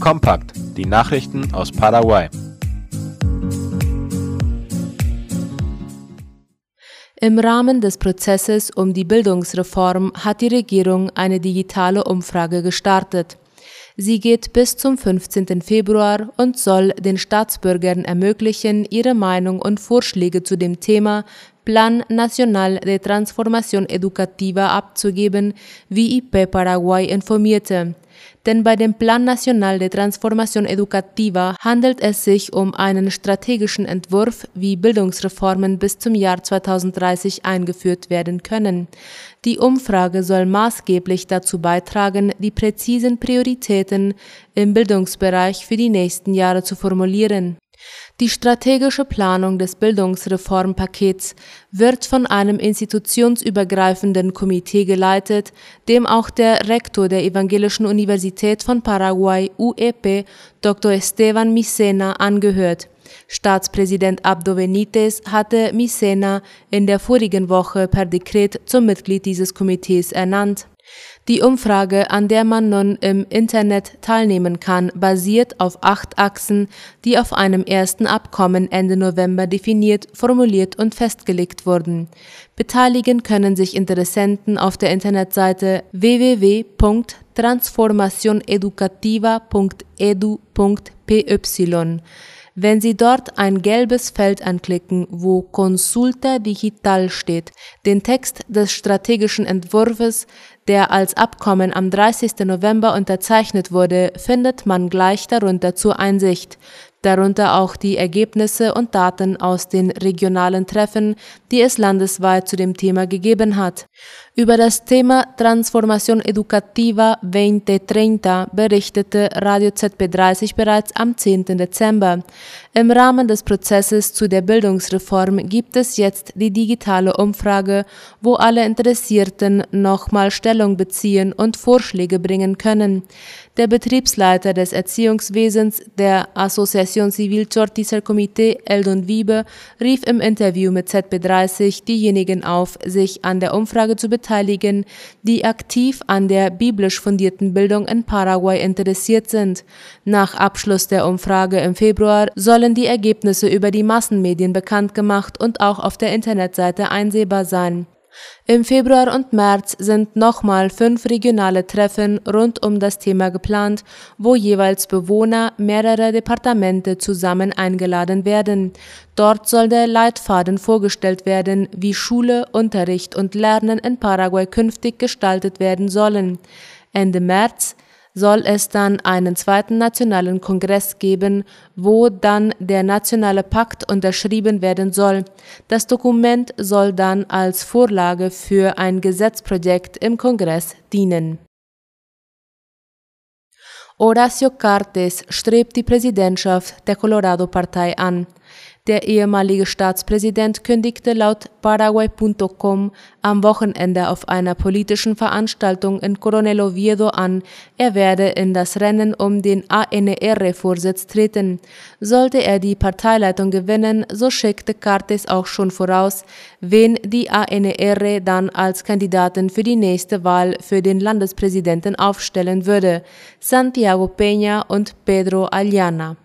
Kompakt, die Nachrichten aus Paraguay. Im Rahmen des Prozesses um die Bildungsreform hat die Regierung eine digitale Umfrage gestartet. Sie geht bis zum 15. Februar und soll den Staatsbürgern ermöglichen, ihre Meinung und Vorschläge zu dem Thema Plan Nacional de Transformación Educativa abzugeben, wie IP Paraguay informierte. Denn bei dem Plan Nacional de Transformación Educativa handelt es sich um einen strategischen Entwurf, wie Bildungsreformen bis zum Jahr 2030 eingeführt werden können. Die Umfrage soll maßgeblich dazu beitragen, die präzisen Prioritäten im Bildungsbereich für die nächsten Jahre zu formulieren. Die strategische Planung des Bildungsreformpakets wird von einem institutionsübergreifenden Komitee geleitet, dem auch der Rektor der Evangelischen Universität von Paraguay UEP, Dr. Esteban Misena, angehört. Staatspräsident Abdo Benitez hatte Misena in der vorigen Woche per Dekret zum Mitglied dieses Komitees ernannt. Die Umfrage, an der man nun im Internet teilnehmen kann, basiert auf acht Achsen, die auf einem ersten Abkommen Ende November definiert, formuliert und festgelegt wurden. Beteiligen können sich Interessenten auf der Internetseite www.transformacioneducativa.edu.py. Wenn Sie dort ein gelbes Feld anklicken, wo Consulta Digital steht, den Text des strategischen Entwurfs, der als Abkommen am 30. November unterzeichnet wurde, findet man gleich darunter zur Einsicht darunter auch die Ergebnisse und Daten aus den regionalen Treffen, die es landesweit zu dem Thema gegeben hat. Über das Thema Transformación Educativa 2030 berichtete Radio ZB30 bereits am 10. Dezember. Im Rahmen des Prozesses zu der Bildungsreform gibt es jetzt die digitale Umfrage, wo alle Interessierten nochmal Stellung beziehen und Vorschläge bringen können. Der Betriebsleiter des Erziehungswesens der Associación Civil Chortiser Comité, Eldon Wiebe, rief im Interview mit ZB30 diejenigen auf, sich an der Umfrage zu beteiligen, die aktiv an der biblisch fundierten Bildung in Paraguay interessiert sind. Nach Abschluss der Umfrage im Februar sollen die Ergebnisse über die Massenmedien bekannt gemacht und auch auf der Internetseite einsehbar sein. Im Februar und März sind nochmal fünf regionale Treffen rund um das Thema geplant, wo jeweils Bewohner mehrerer Departemente zusammen eingeladen werden. Dort soll der Leitfaden vorgestellt werden, wie Schule, Unterricht und Lernen in Paraguay künftig gestaltet werden sollen. Ende März soll es dann einen zweiten nationalen Kongress geben, wo dann der nationale Pakt unterschrieben werden soll. Das Dokument soll dann als Vorlage für ein Gesetzprojekt im Kongress dienen. Horacio Cartes strebt die Präsidentschaft der Colorado-Partei an. Der ehemalige Staatspräsident kündigte laut Paraguay.com am Wochenende auf einer politischen Veranstaltung in Coronel Oviedo an, er werde in das Rennen um den ANR-Vorsitz treten. Sollte er die Parteileitung gewinnen, so schickte Cartes auch schon voraus, wen die ANR dann als Kandidaten für die nächste Wahl für den Landespräsidenten aufstellen würde: Santiago Peña und Pedro Aliana.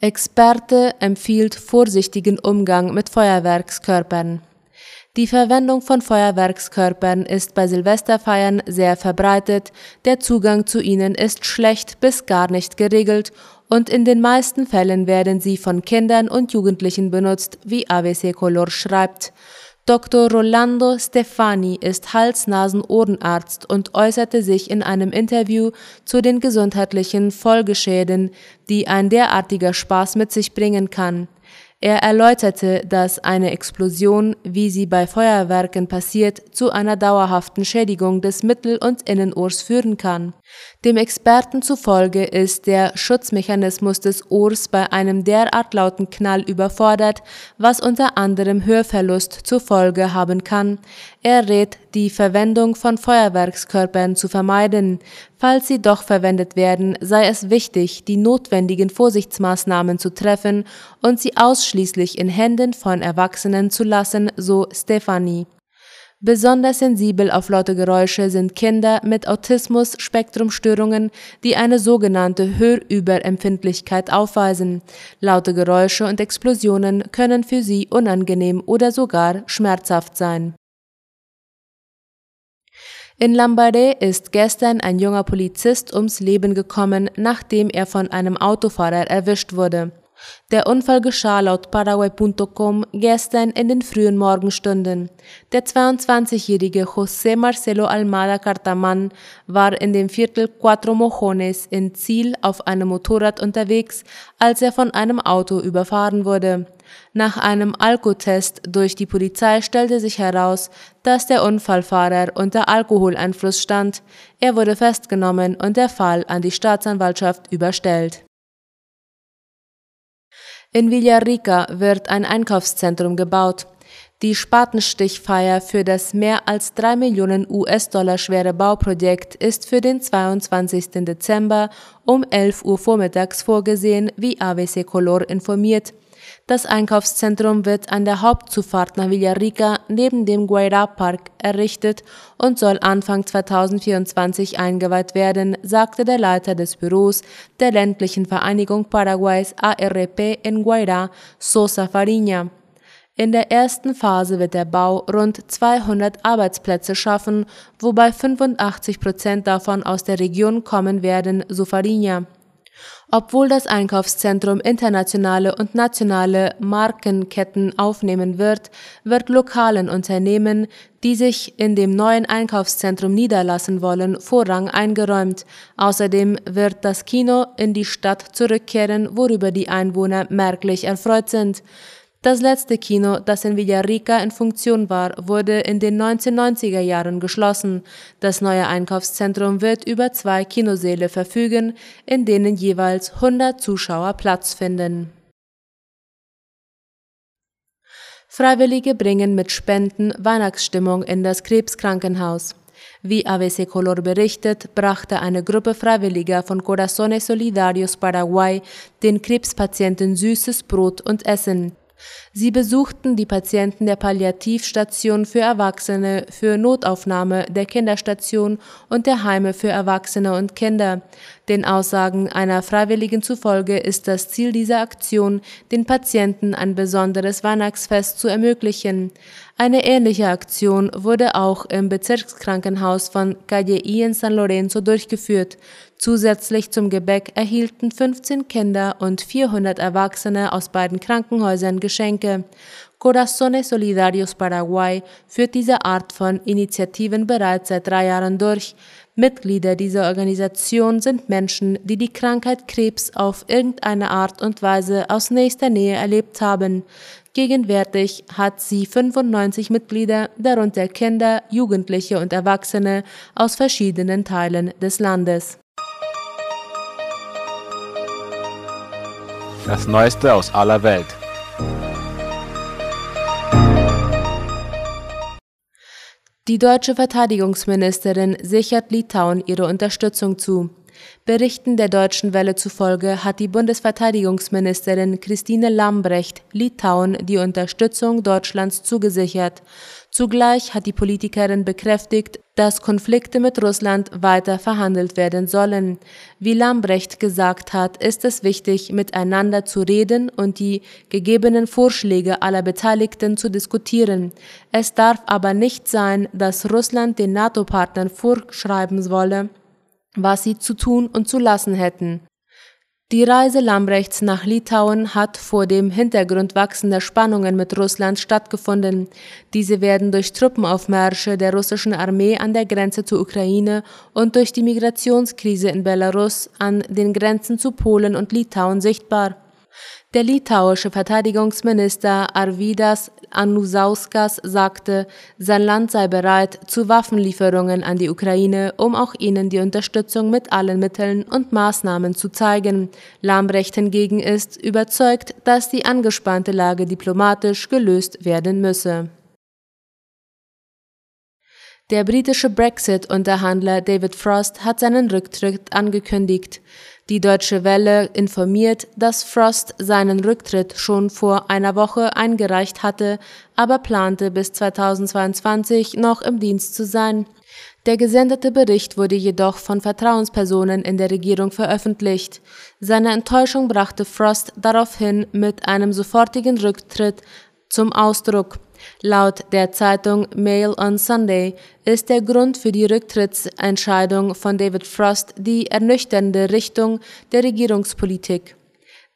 Experte empfiehlt vorsichtigen Umgang mit Feuerwerkskörpern. Die Verwendung von Feuerwerkskörpern ist bei Silvesterfeiern sehr verbreitet, der Zugang zu ihnen ist schlecht bis gar nicht geregelt und in den meisten Fällen werden sie von Kindern und Jugendlichen benutzt, wie ABC Color schreibt. Dr. Rolando Stefani ist Hals-Nasen-Ohrenarzt und äußerte sich in einem Interview zu den gesundheitlichen Folgeschäden, die ein derartiger Spaß mit sich bringen kann. Er erläuterte, dass eine Explosion, wie sie bei Feuerwerken passiert, zu einer dauerhaften Schädigung des Mittel- und Innenohrs führen kann. Dem Experten zufolge ist der Schutzmechanismus des Ohrs bei einem derart lauten Knall überfordert, was unter anderem Hörverlust zur Folge haben kann. Er rät, die Verwendung von Feuerwerkskörpern zu vermeiden. Falls sie doch verwendet werden, sei es wichtig, die notwendigen Vorsichtsmaßnahmen zu treffen und sie ausschließlich in Händen von Erwachsenen zu lassen, so Stefanie. Besonders sensibel auf laute Geräusche sind Kinder mit Autismus-Spektrumstörungen, die eine sogenannte Hörüberempfindlichkeit aufweisen. Laute Geräusche und Explosionen können für sie unangenehm oder sogar schmerzhaft sein. In Lambaréné ist gestern ein junger Polizist ums Leben gekommen, nachdem er von einem Autofahrer erwischt wurde. Der Unfall geschah laut Paraguay.com gestern in den frühen Morgenstunden. Der 22-jährige José Marcelo Almada Cartaman war in dem Viertel Cuatro Mojones in Ziel auf einem Motorrad unterwegs, als er von einem Auto überfahren wurde. Nach einem Alkotest durch die Polizei stellte sich heraus, dass der Unfallfahrer unter Alkoholeinfluss stand. Er wurde festgenommen und der Fall an die Staatsanwaltschaft überstellt. In Villarrica wird ein Einkaufszentrum gebaut. Die Spatenstichfeier für das mehr als drei Millionen US-Dollar schwere Bauprojekt ist für den 22. Dezember um 11 Uhr vormittags vorgesehen, wie AWC Color informiert. Das Einkaufszentrum wird an der Hauptzufahrt nach Villarrica neben dem Guairá Park errichtet und soll Anfang 2024 eingeweiht werden, sagte der Leiter des Büros der ländlichen Vereinigung Paraguays ARP in Guairá, Sosa Fariña. In der ersten Phase wird der Bau rund 200 Arbeitsplätze schaffen, wobei 85 Prozent davon aus der Region kommen werden, so Fariña. Obwohl das Einkaufszentrum internationale und nationale Markenketten aufnehmen wird, wird lokalen Unternehmen, die sich in dem neuen Einkaufszentrum niederlassen wollen, Vorrang eingeräumt. Außerdem wird das Kino in die Stadt zurückkehren, worüber die Einwohner merklich erfreut sind. Das letzte Kino, das in Villarrica in Funktion war, wurde in den 1990er Jahren geschlossen. Das neue Einkaufszentrum wird über zwei Kinosäle verfügen, in denen jeweils 100 Zuschauer Platz finden. Freiwillige bringen mit Spenden Weihnachtsstimmung in das Krebskrankenhaus. Wie ABC Color berichtet, brachte eine Gruppe Freiwilliger von Corazones Solidarios Paraguay den Krebspatienten süßes Brot und Essen. Sie besuchten die Patienten der Palliativstation für Erwachsene, für Notaufnahme, der Kinderstation und der Heime für Erwachsene und Kinder. Den Aussagen einer Freiwilligen zufolge ist das Ziel dieser Aktion, den Patienten ein besonderes Weihnachtsfest zu ermöglichen. Eine ähnliche Aktion wurde auch im Bezirkskrankenhaus von Calle I in San Lorenzo durchgeführt. Zusätzlich zum Gebäck erhielten 15 Kinder und 400 Erwachsene aus beiden Krankenhäusern Geschenke. Corazones Solidarios Paraguay führt diese Art von Initiativen bereits seit drei Jahren durch. Mitglieder dieser Organisation sind Menschen, die die Krankheit Krebs auf irgendeine Art und Weise aus nächster Nähe erlebt haben. Gegenwärtig hat sie 95 Mitglieder, darunter Kinder, Jugendliche und Erwachsene aus verschiedenen Teilen des Landes. Das Neueste aus aller Welt. Die deutsche Verteidigungsministerin sichert Litauen ihre Unterstützung zu. Berichten der Deutschen Welle zufolge hat die Bundesverteidigungsministerin Christine Lambrecht Litauen die Unterstützung Deutschlands zugesichert. Zugleich hat die Politikerin bekräftigt, dass Konflikte mit Russland weiter verhandelt werden sollen. Wie Lambrecht gesagt hat, ist es wichtig, miteinander zu reden und die gegebenen Vorschläge aller Beteiligten zu diskutieren. Es darf aber nicht sein, dass Russland den NATO-Partnern vorschreiben wolle, was sie zu tun und zu lassen hätten. Die Reise Lambrechts nach Litauen hat vor dem Hintergrund wachsender Spannungen mit Russland stattgefunden. Diese werden durch Truppenaufmärsche der russischen Armee an der Grenze zur Ukraine und durch die Migrationskrise in Belarus an den Grenzen zu Polen und Litauen sichtbar. Der litauische Verteidigungsminister Arvidas Anusauskas sagte, sein Land sei bereit zu Waffenlieferungen an die Ukraine, um auch ihnen die Unterstützung mit allen Mitteln und Maßnahmen zu zeigen. Lambrecht hingegen ist überzeugt, dass die angespannte Lage diplomatisch gelöst werden müsse. Der britische Brexit-Unterhandler David Frost hat seinen Rücktritt angekündigt. Die Deutsche Welle informiert, dass Frost seinen Rücktritt schon vor einer Woche eingereicht hatte, aber plante bis 2022 noch im Dienst zu sein. Der gesendete Bericht wurde jedoch von Vertrauenspersonen in der Regierung veröffentlicht. Seine Enttäuschung brachte Frost daraufhin mit einem sofortigen Rücktritt zum Ausdruck. Laut der Zeitung Mail on Sunday ist der Grund für die Rücktrittsentscheidung von David Frost die ernüchternde Richtung der Regierungspolitik.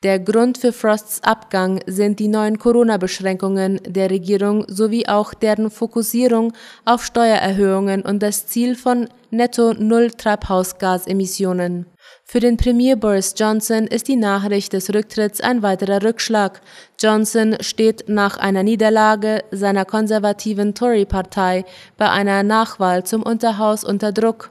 Der Grund für Frosts Abgang sind die neuen Corona-Beschränkungen der Regierung sowie auch deren Fokussierung auf Steuererhöhungen und das Ziel von Netto-Null-Treibhausgasemissionen. Für den Premier Boris Johnson ist die Nachricht des Rücktritts ein weiterer Rückschlag. Johnson steht nach einer Niederlage seiner konservativen Tory-Partei bei einer Nachwahl zum Unterhaus unter Druck.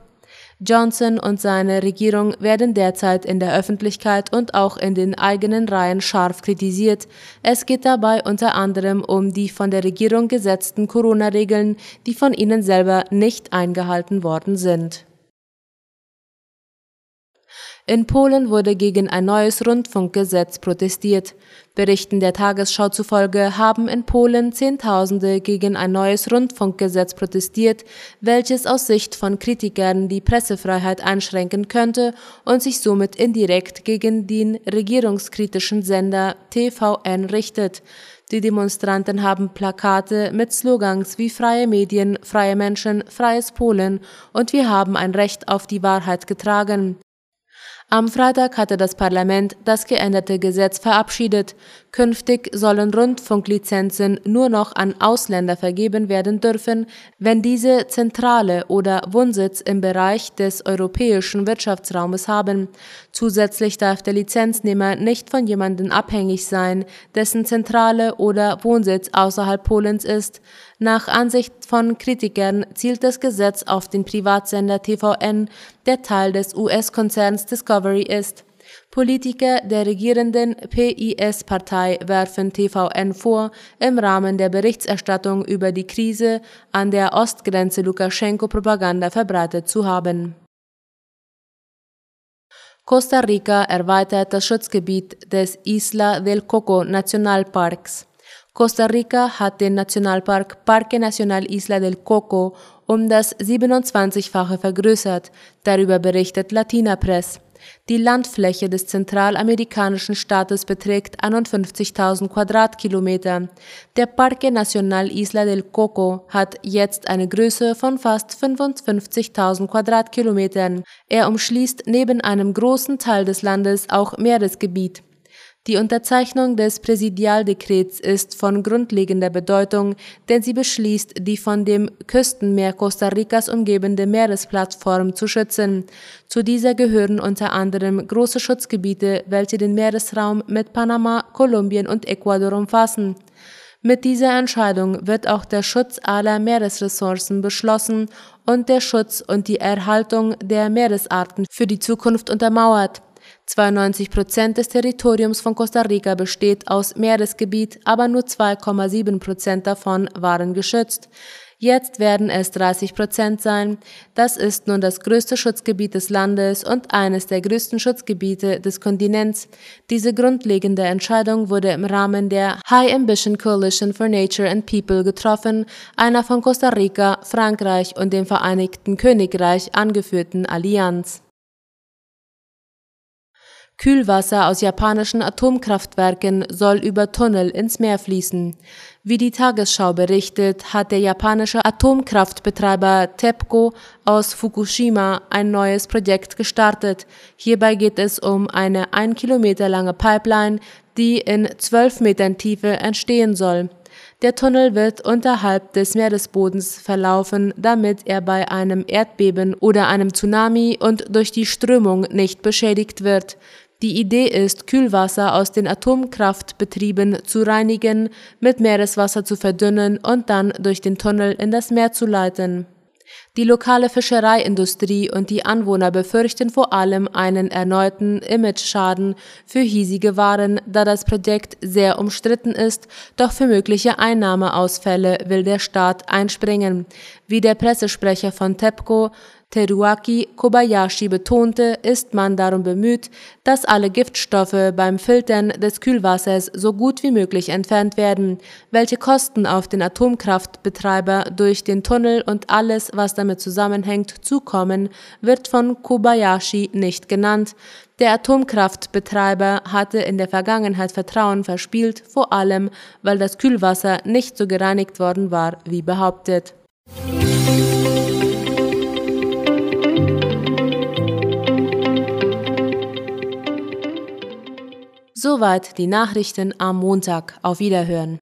Johnson und seine Regierung werden derzeit in der Öffentlichkeit und auch in den eigenen Reihen scharf kritisiert. Es geht dabei unter anderem um die von der Regierung gesetzten Corona-Regeln, die von ihnen selber nicht eingehalten worden sind. In Polen wurde gegen ein neues Rundfunkgesetz protestiert. Berichten der Tagesschau zufolge haben in Polen Zehntausende gegen ein neues Rundfunkgesetz protestiert, welches aus Sicht von Kritikern die Pressefreiheit einschränken könnte und sich somit indirekt gegen den regierungskritischen Sender TVN richtet. Die Demonstranten haben Plakate mit Slogans wie freie Medien, freie Menschen, freies Polen und wir haben ein Recht auf die Wahrheit getragen. Am Freitag hatte das Parlament das geänderte Gesetz verabschiedet. Künftig sollen Rundfunklizenzen nur noch an Ausländer vergeben werden dürfen, wenn diese Zentrale oder Wohnsitz im Bereich des europäischen Wirtschaftsraumes haben. Zusätzlich darf der Lizenznehmer nicht von jemandem abhängig sein, dessen Zentrale oder Wohnsitz außerhalb Polens ist. Nach Ansicht von Kritikern zielt das Gesetz auf den Privatsender TVN, der Teil des US-Konzerns Discovery ist. Politiker der regierenden PIS-Partei werfen TVN vor, im Rahmen der Berichterstattung über die Krise an der Ostgrenze Lukaschenko Propaganda verbreitet zu haben. Costa Rica erweitert das Schutzgebiet des Isla del Coco Nationalparks. Costa Rica hat den Nationalpark Parque Nacional Isla del Coco um das 27-fache vergrößert, darüber berichtet Latina Press. Die Landfläche des zentralamerikanischen Staates beträgt 51.000 Quadratkilometer. Der Parque Nacional Isla del Coco hat jetzt eine Größe von fast 55.000 Quadratkilometern. Er umschließt neben einem großen Teil des Landes auch Meeresgebiet. Die Unterzeichnung des Präsidialdekrets ist von grundlegender Bedeutung, denn sie beschließt, die von dem Küstenmeer Costa Ricas umgebende Meeresplattform zu schützen. Zu dieser gehören unter anderem große Schutzgebiete, welche den Meeresraum mit Panama, Kolumbien und Ecuador umfassen. Mit dieser Entscheidung wird auch der Schutz aller Meeresressourcen beschlossen und der Schutz und die Erhaltung der Meeresarten für die Zukunft untermauert. 92 Prozent des Territoriums von Costa Rica besteht aus Meeresgebiet, aber nur 2,7 Prozent davon waren geschützt. Jetzt werden es 30 Prozent sein. Das ist nun das größte Schutzgebiet des Landes und eines der größten Schutzgebiete des Kontinents. Diese grundlegende Entscheidung wurde im Rahmen der High Ambition Coalition for Nature and People getroffen, einer von Costa Rica, Frankreich und dem Vereinigten Königreich angeführten Allianz. Kühlwasser aus japanischen Atomkraftwerken soll über Tunnel ins Meer fließen. Wie die Tagesschau berichtet, hat der japanische Atomkraftbetreiber TEPCO aus Fukushima ein neues Projekt gestartet. Hierbei geht es um eine ein Kilometer lange Pipeline, die in zwölf Metern Tiefe entstehen soll. Der Tunnel wird unterhalb des Meeresbodens verlaufen, damit er bei einem Erdbeben oder einem Tsunami und durch die Strömung nicht beschädigt wird. Die Idee ist, Kühlwasser aus den Atomkraftbetrieben zu reinigen, mit Meereswasser zu verdünnen und dann durch den Tunnel in das Meer zu leiten. Die lokale Fischereiindustrie und die Anwohner befürchten vor allem einen erneuten Imageschaden für hiesige Waren, da das Projekt sehr umstritten ist, doch für mögliche Einnahmeausfälle will der Staat einspringen. Wie der Pressesprecher von TEPCO Teruaki Kobayashi betonte, ist man darum bemüht, dass alle Giftstoffe beim Filtern des Kühlwassers so gut wie möglich entfernt werden. Welche Kosten auf den Atomkraftbetreiber durch den Tunnel und alles, was damit zusammenhängt, zukommen, wird von Kobayashi nicht genannt. Der Atomkraftbetreiber hatte in der Vergangenheit Vertrauen verspielt, vor allem weil das Kühlwasser nicht so gereinigt worden war wie behauptet. Soweit die Nachrichten am Montag. Auf Wiederhören.